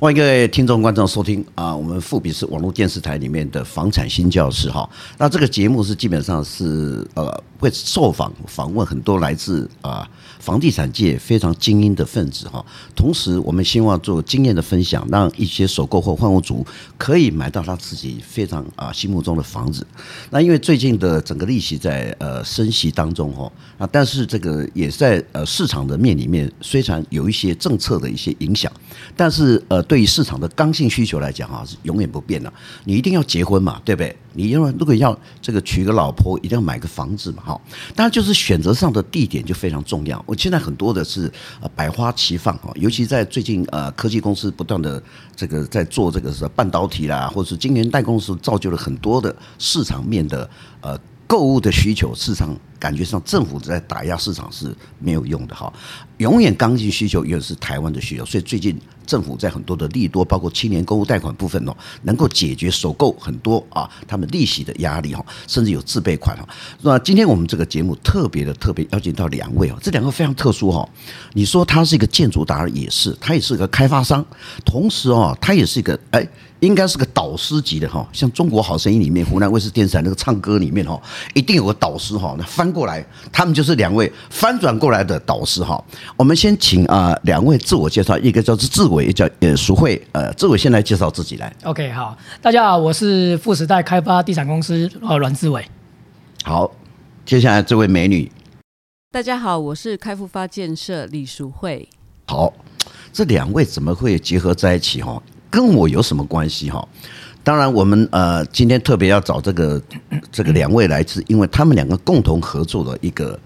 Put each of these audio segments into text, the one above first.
欢迎各位听众观众收听啊，我们富比是网络电视台里面的房产新教室哈。那这个节目是基本上是呃会受访访问很多来自啊房地产界非常精英的分子哈。同时，我们希望做经验的分享，让一些首购或换屋族可以买到他自己非常啊心目中的房子。那因为最近的整个利息在呃升息当中哈啊，但是这个也在呃市场的面里面，虽然有一些政策的一些影响，但是呃。对于市场的刚性需求来讲啊，是永远不变的。你一定要结婚嘛，对不对？你因为如果要这个娶个老婆，一定要买个房子嘛，好。当然，就是选择上的地点就非常重要。我现在很多的是呃百花齐放啊，尤其在最近呃科技公司不断的这个在做这个是半导体啦，或者是今年代工，是造就了很多的市场面的呃购物的需求。市场感觉上政府在打压市场是没有用的哈。永远刚性需求永远是台湾的需求，所以最近。政府在很多的利多，包括青年购物贷款部分哦，能够解决首购很多啊，他们利息的压力哈，甚至有自备款哈。那今天我们这个节目特别的特别邀请到两位啊，这两个非常特殊哈。你说他是一个建筑达人，也是，他也是个开发商，同时哦，他也是一个哎。应该是个导师级的哈，像《中国好声音》里面湖南卫视电视台那个唱歌里面哈，一定有个导师哈。那翻过来，他们就是两位翻转过来的导师哈。我们先请啊两位自我介绍，一个叫做志伟，一个叫呃淑慧。呃，志伟先来介绍自己来。OK，好，大家好，我是富时代开发地产公司呃阮志伟。好，接下来这位美女。大家好，我是开复发建设李淑慧。好，这两位怎么会结合在一起哈？跟我有什么关系哈？当然，我们呃今天特别要找这个这个两位来自，因为他们两个共同合作的一个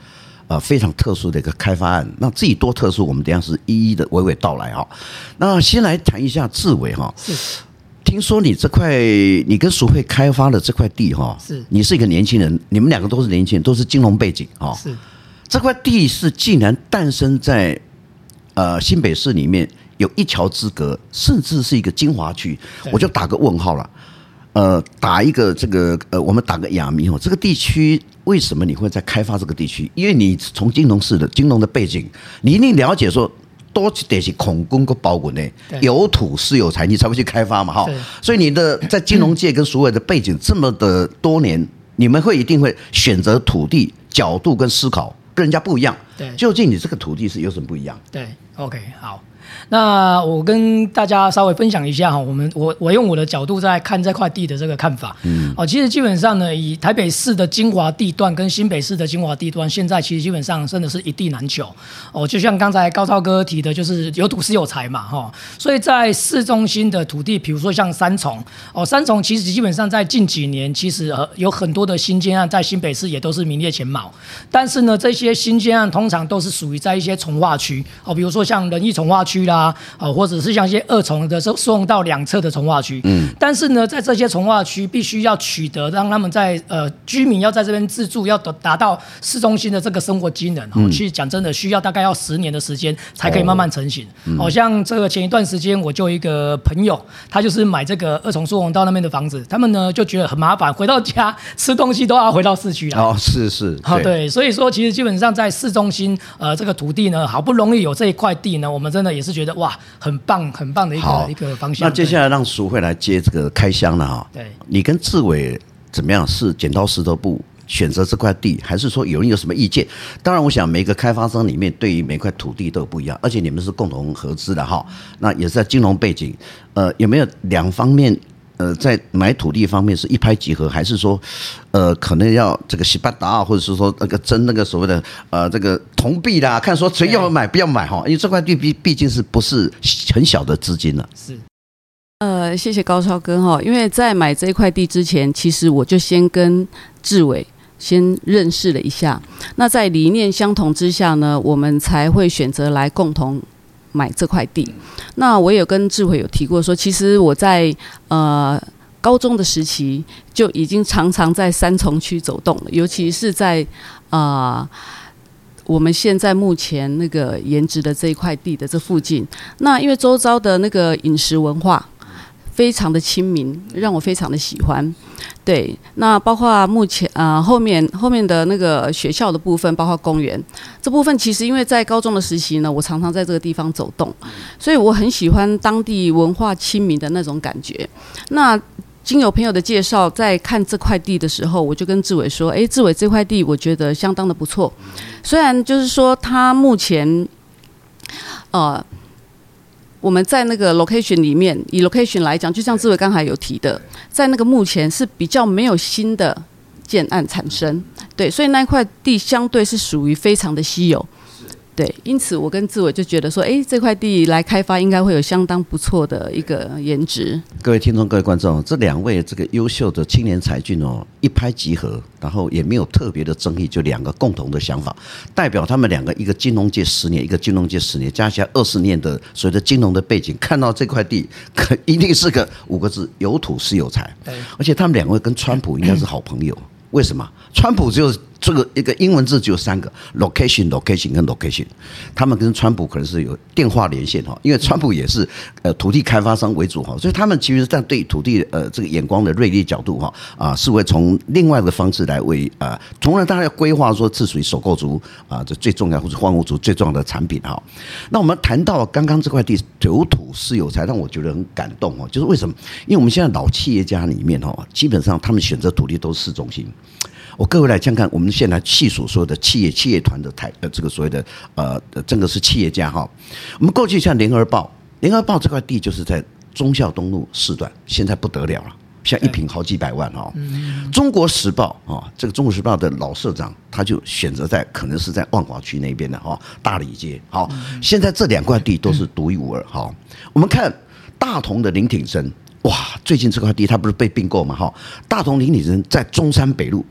呃非常特殊的一个开发案。那至于多特殊，我们等下是一一的娓娓道来哈。那先来谈一下志伟哈，是听说你这块你跟淑慧开发的这块地哈，是你是一个年轻人，你们两个都是年轻人，都是金融背景啊。是这块地是竟然诞生在呃新北市里面。有一桥之隔，甚至是一个精华区，我就打个问号了。呃，打一个这个呃，我们打个哑谜哦。这个地区为什么你会在开发这个地区？因为你从金融市的金融的背景，你一定了解说，多得是恐攻个包裹呢，有土是有财，你才会去开发嘛哈。所以你的在金融界跟所有的背景这么的多年，你们会一定会选择土地角度跟思考跟人家不一样。对，究竟你这个土地是有什么不一样？对，OK，好。那我跟大家稍微分享一下哈，我们我我用我的角度在看这块地的这个看法。嗯，哦，其实基本上呢，以台北市的精华地段跟新北市的精华地段，现在其实基本上真的是一地难求。哦，就像刚才高超哥提的，就是有土是有财嘛，哈。所以在市中心的土地，比如说像三重，哦，三重其实基本上在近几年，其实呃有很多的新建案在新北市也都是名列前茅。但是呢，这些新建案通常都是属于在一些从化区，哦，比如说像仁义从化区。区啦，啊，或者是像一些二重的送送到两侧的从化区，嗯，但是呢，在这些从化区必须要取得让他们在呃居民要在这边自住，要达达到市中心的这个生活机能，哦，其实讲真的，需要大概要十年的时间才可以慢慢成型。好像这个前一段时间，我就一个朋友，他就是买这个二重疏洪道那边的房子，他们呢就觉得很麻烦，回到家吃东西都要回到市区来。哦，是是，好对，所以说其实基本上在市中心，呃，这个土地呢，好不容易有这一块地呢，我们真的也是。觉得哇，很棒，很棒的一个一个方向。那接下来让淑慧来接这个开箱了哈。对，你跟志伟怎么样？是剪刀石头布选择这块地，还是说有人有什么意见？当然，我想每个开发商里面对于每块土地都有不一样，而且你们是共同合资的哈。那也是在金融背景，呃，有没有两方面？呃，在买土地方面是一拍即合，还是说，呃，可能要这个洗八达，或者是说那个争那个所谓的呃这个铜币啦，看说谁要买不要买哈？因为这块地毕毕竟是不是很小的资金了。是，呃，谢谢高超哥哈，因为在买这块地之前，其实我就先跟志伟先认识了一下，那在理念相同之下呢，我们才会选择来共同。买这块地，那我也有跟志慧有提过说，其实我在呃高中的时期就已经常常在三重区走动了，尤其是在啊、我们现在目前那个颜值的这一块地的这附近。那因为周遭的那个饮食文化非常的亲民，让我非常的喜欢。对，那包括目前啊、呃、后面后面的那个学校的部分，包括公园这部分，其实因为在高中的时期呢，我常常在这个地方走动，所以我很喜欢当地文化亲民的那种感觉。那经有朋友的介绍，在看这块地的时候，我就跟志伟说：“哎，志伟，这块地我觉得相当的不错，虽然就是说他目前，呃。”我们在那个 location 里面，以 location 来讲，就像志伟刚才有提的，在那个目前是比较没有新的建案产生，对，所以那块地相对是属于非常的稀有。对，因此我跟志伟就觉得说，哎，这块地来开发应该会有相当不错的一个颜值。各位听众、各位观众，这两位这个优秀的青年才俊哦，一拍即合，然后也没有特别的争议，就两个共同的想法，代表他们两个一个金融界十年，一个金融界十年，加起来二十年的所谓的金融的背景，看到这块地，可一定是个五个字：有土是有财。而且他们两位跟川普应该是好朋友。为什么？川普就是。这个一个英文字只有三个：location、location 跟 location。他们跟川普可能是有电话连线哈，因为川普也是呃土地开发商为主哈，所以他们其实在对土地呃这个眼光的锐利角度哈啊，是会从另外的方式来为啊，从而大家要规划说这属于首购族啊，这最重要或者换屋族最重要的产品哈。那我们谈到刚刚这块地有土是有财，让我觉得很感动哦，就是为什么？因为我们现在老企业家里面哈，基本上他们选择土地都是市中心。我各位来看看，我们现在细数所有的企业企业团的台呃，这个所谓的呃，这个是企业家哈。我们过去像联合报，联合报这块地就是在忠孝东路四段，现在不得了了，像一坪好几百万哈。中国时报啊，这个中国时报的老社长他就选择在可能是在万华区那边的哈，大理街。好，现在这两块地都是独一无二哈。我们看大同的林挺生，哇，最近这块地它不是被并购嘛哈？大同林挺生在中山北路。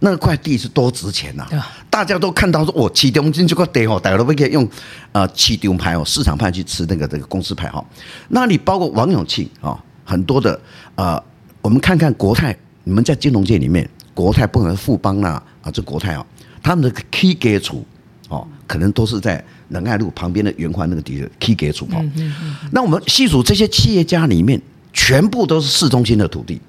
那块地是多值钱呐！大家都看到说，我启中金这块地哦，大家都可以用呃启东牌哦，市场派去吃那个这个公司牌哈。那你包括王永庆啊，很多的呃，我们看看国泰，你们在金融界里面，国泰不可能富邦啦啊，这国泰啊，他们的 key gate 哦，可能都是在仁爱路旁边的圆环那个地方 key gate 哦。那我们细数这些企业家里面，全部都是市中心的土地。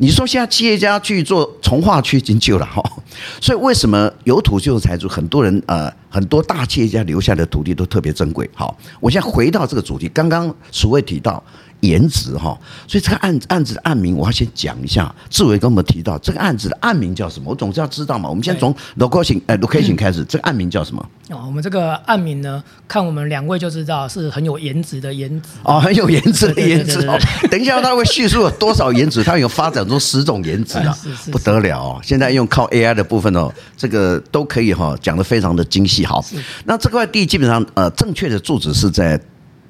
你说现在企业家去做从化区已经旧了哈，所以为什么有土就有财主？很多人呃，很多大企业家留下的土地都特别珍贵。好，我现在回到这个主题，刚刚所谓提到。颜值哈，所以这个案案子的案名我要先讲一下。志伟跟我们提到这个案子的案名叫什么？我总是要知道嘛。我们先从 location 呃 location 开始，这个案名叫什么？哦，我们这个案名呢，看我们两位就知道是很有颜值的颜值哦，很有颜值的颜值哦。等一下他会叙述有多少颜值，他有发展出十种颜值啊，不得了哦。现在用靠 AI 的部分哦，这个都可以哈讲的非常的精细。好，那这块地基本上呃正确的住址是在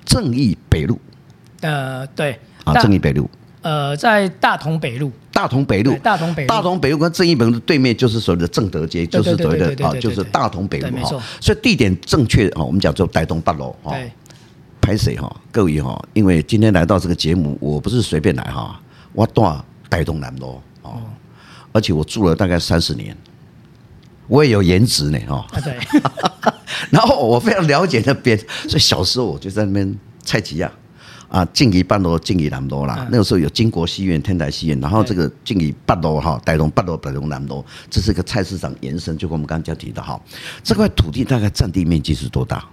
正义北路。呃，对啊，正义北路，呃，在大同北路，大同北路，大同北路，大同北路跟正义北路对面就是所谓的正德街，就是所谓的啊，就是大同北路哈。所以地点正确哈，我们讲做台东八楼哈。拍谁哈？各位哈，因为今天来到这个节目，我不是随便来哈，我住台东南路哦，而且我住了大概三十年，我也有颜值呢哈。对，然后我非常了解那边，所以小时候我就在那边菜市仔。啊，静宜八楼、静宜南楼啦。那个时候有金国戏院、天台戏院，然后这个静宜八楼哈，大龙八楼、大龙南楼，这是个菜市场延伸。就跟我们刚刚提到哈，这块土地大概占地面积是多大？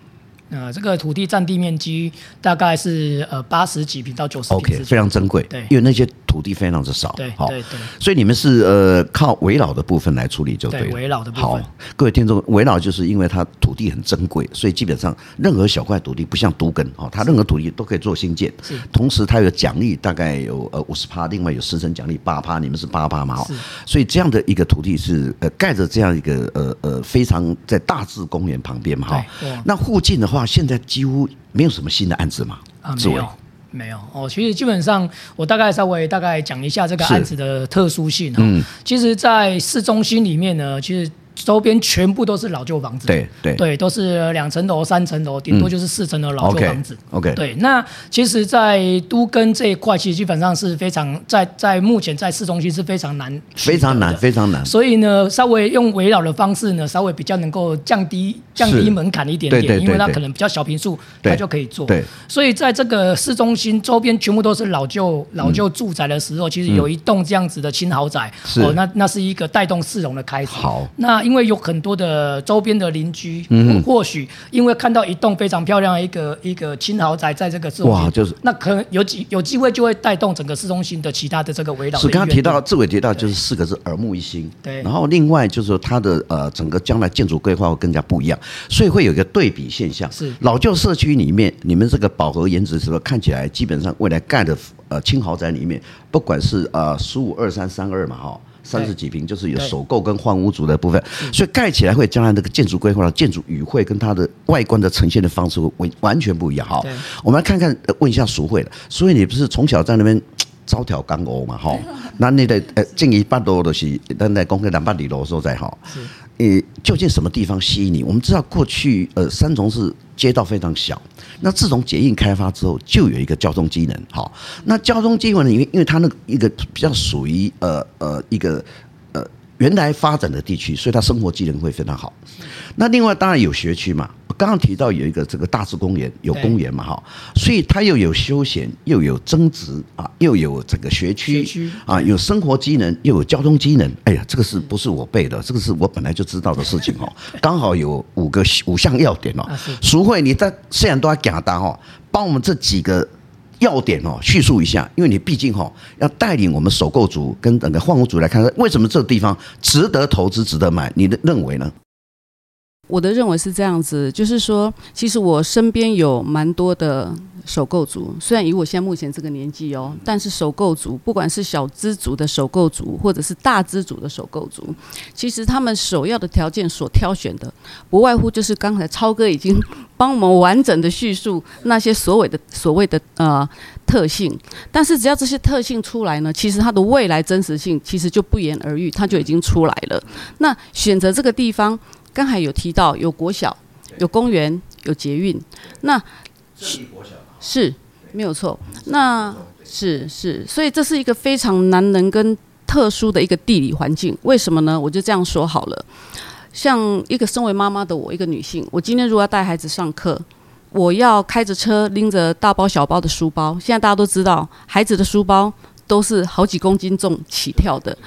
呃，这个土地占地面积大概是呃八十几平到九十平，OK，非常珍贵。对，因为那些土地非常之少。对，好，对对。所以你们是呃靠围老的部分来处理就对了。对，危老的部分。好，各位听众，围老就是因为它土地很珍贵，所以基本上任何小块土地不像独根哦，它任何土地都可以做新建。是。同时它有奖励，大概有呃五十趴，另外有十成奖励八趴，你们是八趴嘛？是。所以这样的一个土地是呃盖着这样一个呃呃非常在大智公园旁边嘛哈。那附近的话。哇，现在几乎没有什么新的案子嘛？啊，没有，没有哦。其实基本上，我大概稍微大概讲一下这个案子的特殊性。嗯，其实，在市中心里面呢，其实周边全部都是老旧房子，对对对，都是两层楼、三层楼，顶多就是四层楼老旧房子。嗯、OK，, okay 对。那其实，在都更这一块，其实基本上是非常在在目前在市中心是非常难，非常难，非常难。所以呢，稍微用围绕的方式呢，稍微比较能够降低降低门槛一点点，对对对对，因为它可能比较小平数，它就可以做。对。所以在这个市中心周边全部都是老旧老旧住宅的时候，嗯、其实有一栋这样子的新豪宅，是哦，那那是一个带动市容的开始。好。那因为有很多的。呃，周边的邻居，嗯，或许因为看到一栋非常漂亮的一个一个轻豪宅在这个市中心，哇，就是那可能有机有机会就会带动整个市中心的其他的这个围绕。是刚刚提到志伟提到就是四个字耳目一新，对。然后另外就是说它的呃整个将来建筑规划会更加不一样，所以会有一个对比现象。是老旧社区里面，你们这个饱和颜值是说看起来基本上未来盖的呃轻豪宅里面，不管是呃十五二三三二嘛哈。三十几平就是有首购跟换屋族的部分，所以盖起来会将来那个建筑规划建筑语汇跟它的外观的呈现的方式会完完全不一样。哈，我们来看看，问一下俗慧了，所以你不是从小在那边招条钢欧嘛？哈，那你的呃建议八多的是，咱在公开两百里楼时候再好。呃，究竟什么地方吸引你？我们知道过去呃三重是街道非常小，那自从捷运开发之后，就有一个交通机能。好，那交通机能因为因为它那一个比较属于呃呃一个呃原来发展的地区，所以它生活机能会非常好。那另外当然有学区嘛。刚刚提到有一个这个大智公园，有公园嘛哈，所以它又有休闲，又有增值啊，又有这个学区啊，有生活机能，又有交通机能。哎呀，这个是不是我背的？这个是我本来就知道的事情哦。刚好有五个五项要点哦。淑慧，你在虽然都要讲到哈，帮我们这几个要点哦叙述一下，因为你毕竟哈要带领我们首购族跟整个换屋族来看，为什么这个地方值得投资、值得买？你的认为呢？我的认为是这样子，就是说，其实我身边有蛮多的首购族，虽然以我现在目前这个年纪哦，但是首购族，不管是小资族的首购族，或者是大资族的首购族，其实他们首要的条件所挑选的，不外乎就是刚才超哥已经帮我们完整的叙述那些所谓的所谓的呃特性，但是只要这些特性出来呢，其实它的未来真实性其实就不言而喻，它就已经出来了。那选择这个地方。刚才有提到有国小、有公园、有捷运，那是没有错。那是是，所以这是一个非常难能跟特殊的一个地理环境。为什么呢？我就这样说好了。像一个身为妈妈的我，一个女性，我今天如果要带孩子上课，我要开着车拎着大包小包的书包。现在大家都知道，孩子的书包都是好几公斤重起跳的。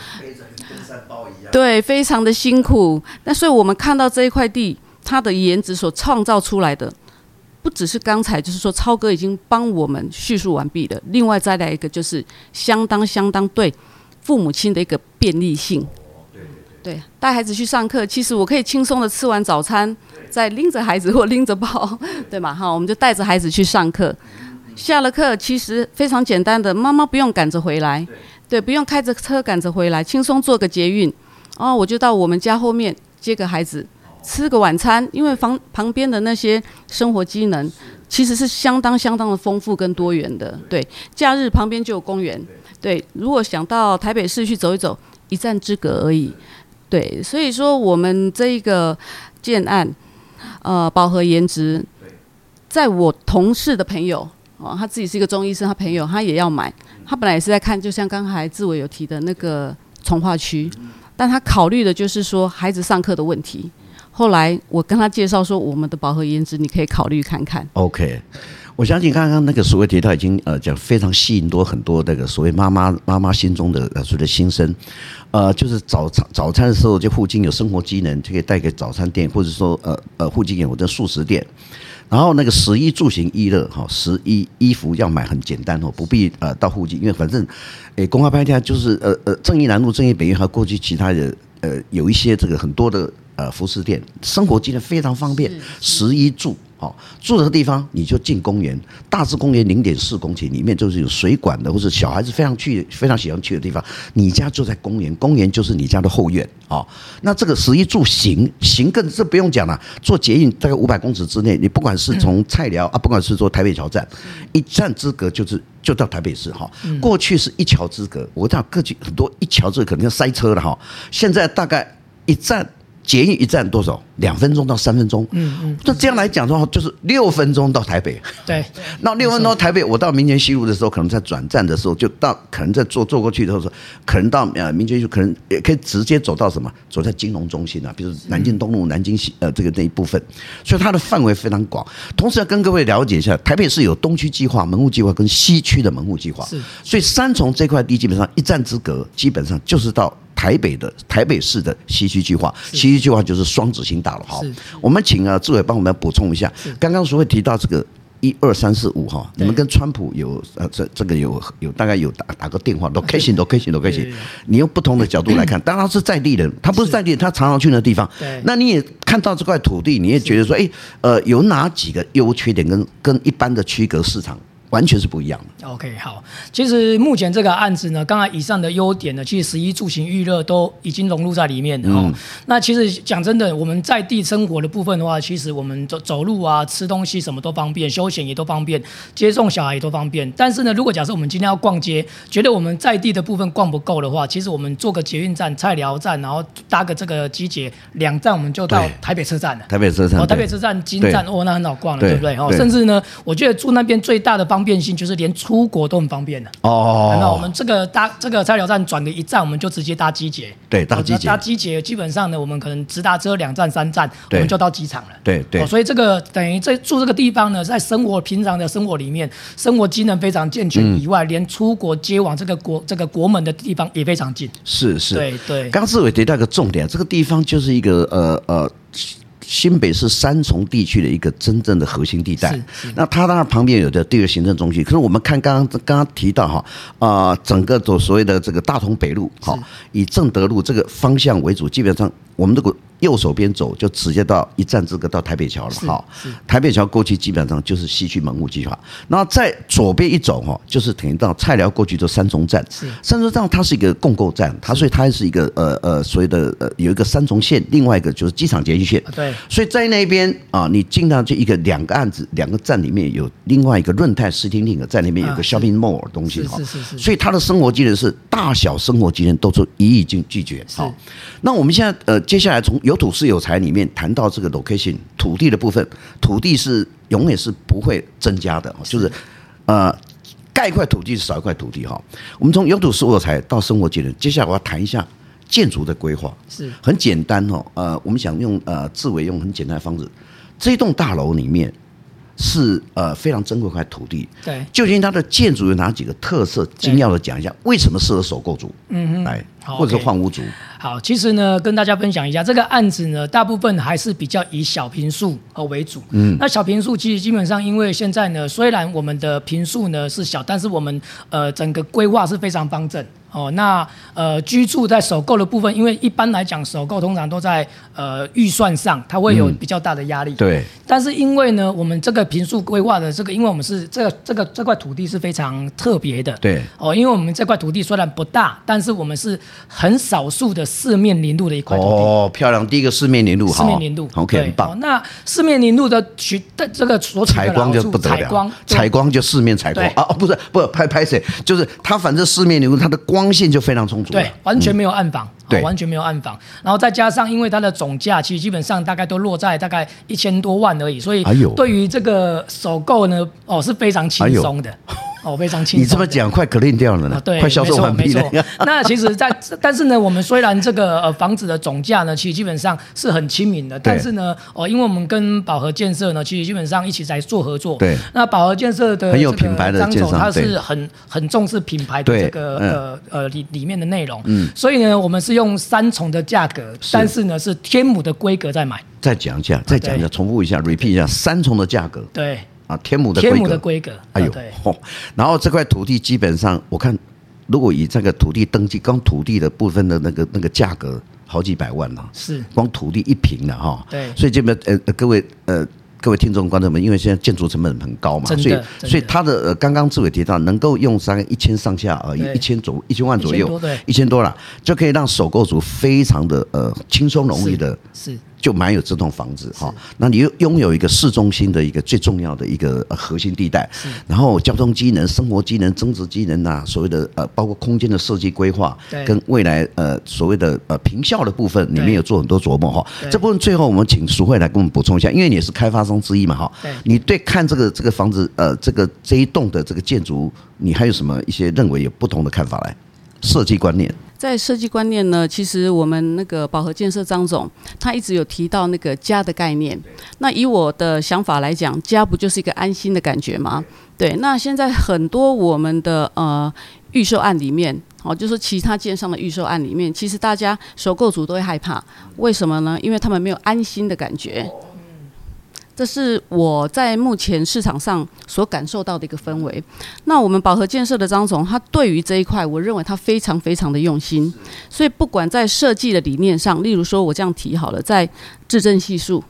对，非常的辛苦。那所以我们看到这一块地，它的颜值所创造出来的，不只是刚才就是说超哥已经帮我们叙述完毕了。另外再来一个，就是相当相当对父母亲的一个便利性。对，带孩子去上课，其实我可以轻松的吃完早餐，再拎着孩子或拎着包，对吗？哈，我们就带着孩子去上课。下了课，其实非常简单的，妈妈不用赶着回来。对，不用开着车赶着回来，轻松坐个捷运，哦，我就到我们家后面接个孩子，吃个晚餐。因为房旁边的那些生活机能其实是相当相当的丰富跟多元的。对，假日旁边就有公园。对，如果想到台北市去走一走，一站之隔而已。对，所以说我们这一个建案，呃，饱和颜值，在我同事的朋友，哦，他自己是一个中医生，他朋友他也要买。他本来也是在看，就像刚才志伟有提的那个从化区，但他考虑的就是说孩子上课的问题。后来我跟他介绍说，我们的饱和颜值你可以考虑看看。OK，我相信刚刚那个所谓提到已经呃讲非常吸引多很多那个所谓妈妈妈妈心中的呃所谓的心声，呃，就是早餐早餐的时候就附近有生活机能，就可以带给早餐店，或者说呃呃附近有的素食店。然后那个十一住行一乐哈，十一衣服要买很简单哦，不必呃到附近，因为反正，诶，公开拍片就是呃呃正义南路、正义北院还过去其他的呃有一些这个很多的呃服饰店，生活机能非常方便，食衣住。好，住的地方你就进公园，大致公园零点四公顷，里面就是有水管的，或者小孩子非常去非常喜欢去的地方。你家就在公园，公园就是你家的后院啊。那这个食衣住行行更这不用讲了，坐捷运大概五百公尺之内，你不管是从菜寮啊，不管是坐台北桥站，一站之隔就是就到台北市哈。过去是一桥之隔，我知道各区很多一桥之隔可能要塞车了哈。现在大概一站。捷运一站多少？两分钟到三分钟。嗯嗯。那这样来讲的话，就是六分钟到台北。对。那六分钟到台北，我到民权西路的时候，可能在转站的时候就到，可能在坐坐过去的时候，可能到呃民权西路，可能也可以直接走到什么？走在金融中心啊，比如南京东路、南京西呃这个那一部分。所以它的范围非常广。同时要跟各位了解一下，台北市有东区计划、门户计划跟西区的门户计划。是。所以三重这块地基本上一站之隔，基本上就是到。台北的台北市的西区计划，西区计划就是双子星大楼。好，我们请啊志伟帮我们补充一下。刚刚所谓提到这个一二三四五哈，你们跟川普有呃这这个有有大概有打打个电话，都开心都开心都开心。你用不同的角度来看，当然是在地人，他不是在地人，他常常去那地方。那你也看到这块土地，你也觉得说，哎，呃，有哪几个优缺点跟跟一般的区隔市场？完全是不一样的。OK，好，其实目前这个案子呢，刚才以上的优点呢，其实食衣住行娱乐都已经融入在里面了。嗯。那其实讲真的，我们在地生活的部分的话，其实我们走走路啊、吃东西什么都方便，休闲也都方便，接送小孩也都方便。但是呢，如果假设我们今天要逛街，觉得我们在地的部分逛不够的话，其实我们坐个捷运站、菜寮站，然后搭个这个机捷，两站我们就到台北车站了。台北车站。哦，台北车站金站哦，那很好逛了，对不对？哦，甚至呢，我觉得住那边最大的方。方便性就是连出国都很方便的哦。那我们这个搭这个菜鸟站转的一站，我们就直接搭机捷。对，搭机捷。搭机捷基本上呢，我们可能直达车两站三站，我们就到机场了。对对。所以这个等于在住这个地方呢，在生活平常的生活里面，生活机能非常健全以外，连出国接往这个国这个国门的地方也非常近。是是。对对。刚志伟提到一个重点，这个地方就是一个呃呃。新北是三重地区的一个真正的核心地带，那它当然旁边有的第二行政中心，可是我们看刚刚刚刚提到哈啊，整个走所谓的这个大同北路哈，以正德路这个方向为主，基本上我们这个。右手边走就直接到一站之隔到台北桥了哈，台北桥过去基本上就是西区门户计划，然后在左边一走哈，就是等于到菜寮过去就三重站，三重站它是一个共构站，它所以它是一个呃呃所谓的呃有一个三重线，另外一个就是机场捷运线，对，所以在那边啊，你经常就一个两个案子两个站里面有另外一个润泰视听另一个在那边有个 shopping mall 的东西哈，所以它的生活机能是大小生活机能都是一应俱俱全好，那我们现在呃接下来从有土是有财里面谈到这个 location 土地的部分，土地是永远是不会增加的，就是呃盖一块土地是少一块土地哈。我们从有土是有财到生活技能，接下来我要谈一下建筑的规划，是很简单哦。呃，我们想用呃志伟用很简单的方式，这栋大楼里面是呃非常珍贵块土地，对，究竟它的建筑有哪几个特色？精要的讲一下，为什么适合首购族？嗯哼，来或者是换屋族。好，其实呢，跟大家分享一下这个案子呢，大部分还是比较以小平数呃为主。嗯，那小平数其实基本上，因为现在呢，虽然我们的平数呢是小，但是我们呃整个规划是非常方正。哦，那呃居住在首购的部分，因为一般来讲首购通常都在呃预算上，它会有比较大的压力。对。但是因为呢，我们这个平数规划的这个，因为我们是这个这个这块土地是非常特别的。对。哦，因为我们这块土地虽然不大，但是我们是很少数的。四面临路的一块土地哦，漂亮！第一个四面临路，四面临路，OK，很棒。那四面临路的取的这个所采光就不得了，采光，采光就四面采光啊！不是，不拍拍谁？就是它，反正四面临路，它的光线就非常充足，对，完全没有暗房，对，完全没有暗房。然后再加上，因为它的总价其实基本上大概都落在大概一千多万而已，所以对于这个首购呢，哦是非常轻松的。哦，非常轻松。你这么讲，快 clean 掉了呢？啊、对，快销售完毕了。那其实在，在但是呢，我们虽然这个呃房子的总价呢，其实基本上是很亲民的，但是呢，哦，因为我们跟宝和建设呢，其实基本上一起在做合作。对。那宝和建设的很有品牌的张总，他是很很重视品牌的这个呃呃里里面的内容。嗯。所以呢，我们是用三重的价格，但是呢是天母的规格在买。再讲一下，再讲一下，重复一下，repeat 一下，三重的价格。对。啊，天母的天母的规格，哎呦，嚯！然后这块土地基本上，我看如果以这个土地登记，光土地的部分的那个那个价格，好几百万呢。是，光土地一平的哈。对。所以这边呃各位呃各位听众观众们，因为现在建筑成本很高嘛，所以所以他的呃刚刚志伟提到，能够用三个一千上下而已，一千左一千万左右，一千多了，就可以让首购族非常的呃轻松容易的。是。就买有这栋房子哈，那你又拥有一个市中心的一个最重要的一个核心地带，然后交通机能、生活机能、增值机能呐，所谓的呃，包括空间的设计规划，跟未来呃所谓的呃平效的部分，里面有做很多琢磨哈。这部分最后我们请淑惠来给我们补充一下，因为你也是开发商之一嘛哈。你对看这个这个房子呃这个这一栋的这个建筑，你还有什么一些认为有不同的看法来？设计观念。在设计观念呢，其实我们那个宝和建设张总，他一直有提到那个家的概念。那以我的想法来讲，家不就是一个安心的感觉吗？对。那现在很多我们的呃预售案里面，哦，就是其他建商的预售案里面，其实大家首购组都会害怕，为什么呢？因为他们没有安心的感觉。这是我在目前市场上所感受到的一个氛围。那我们宝和建设的张总，他对于这一块，我认为他非常非常的用心。所以不管在设计的理念上，例如说我这样提好了，在质证系数，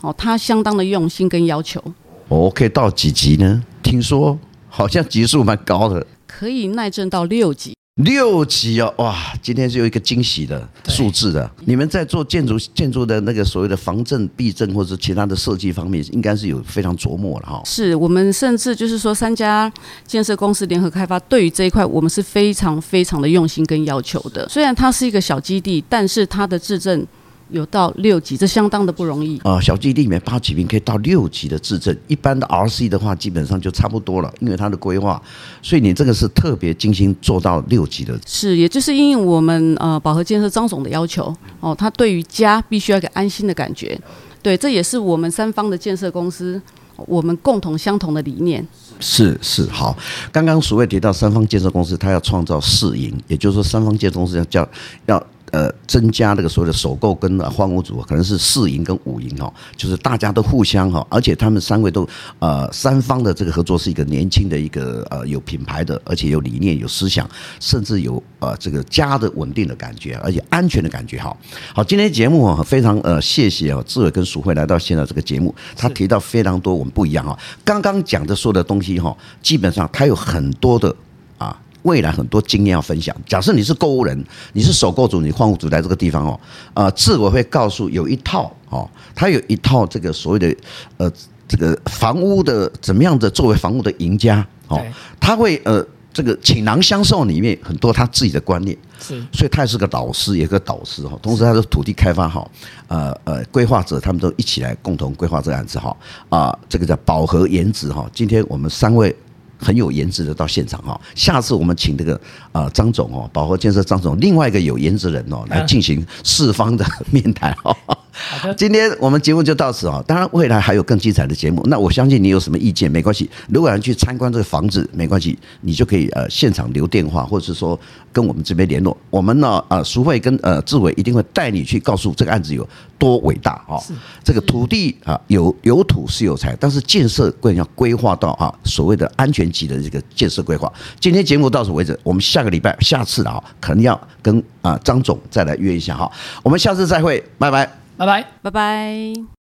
哦，他相当的用心跟要求。我可以到几级呢？听说好像级数蛮高的，可以耐震到六级。六级哦，哇！今天是有一个惊喜的数字的。你们在做建筑建筑的那个所谓的防震、避震或者其他的设计方面，应该是有非常琢磨了哈。是我们甚至就是说，三家建设公司联合开发，对于这一块，我们是非常非常的用心跟要求的。虽然它是一个小基地，但是它的制震。有到六级，这相当的不容易啊！小基地里面八级兵可以到六级的质证，一般的 RC 的话基本上就差不多了，因为它的规划，所以你这个是特别精心做到六级的。是，也就是因为我们呃宝和建设张总的要求哦，他对于家必须要一个安心的感觉，对，这也是我们三方的建设公司我们共同相同的理念。是是好，刚刚所谓提到三方建设公司，他要创造市盈，也就是说三方建设公司要叫要。呃，增加这个所谓的首购跟换屋族，可能是四赢跟五赢哦，就是大家都互相哈，而且他们三位都呃三方的这个合作是一个年轻的一个呃有品牌的，而且有理念、有思想，甚至有呃这个家的稳定的感觉，而且安全的感觉哈。好，今天节目啊非常呃谢谢啊志伟跟淑慧来到现在这个节目，他提到非常多我们不一样哈，刚刚讲的所有的东西哈，基本上他有很多的啊。未来很多经验要分享。假设你是购物人，你是首购主，你换屋族来这个地方哦，呃，自我会告诉有一套哦，他有一套这个所谓的呃这个房屋的怎么样的作为房屋的赢家哦，他会呃这个倾囊相授里面很多他自己的观念，是，所以他也是个老师，也是个导师哈，同时他的土地开发好，呃呃规划者，他们都一起来共同规划这个案子哈啊，这个叫饱和颜值哈，今天我们三位。很有颜值的到现场哈，下次我们请这个呃张总哦，保和建设张总，另外一个有颜值人哦，来进行四方的 面谈哈。好的，今天我们节目就到此啊，当然未来还有更精彩的节目。那我相信你有什么意见没关系，如果要去参观这个房子没关系，你就可以呃现场留电话，或者是说跟我们这边联络。我们呢呃淑惠跟呃志伟一定会带你去告诉这个案子有多伟大啊。这个土地啊有有土是有财，但是建设更要规划到啊所谓的安全级的这个建设规划。今天节目到此为止，我们下个礼拜下次啊可能要跟啊张总再来约一下哈。我们下次再会，拜拜。拜拜，拜拜。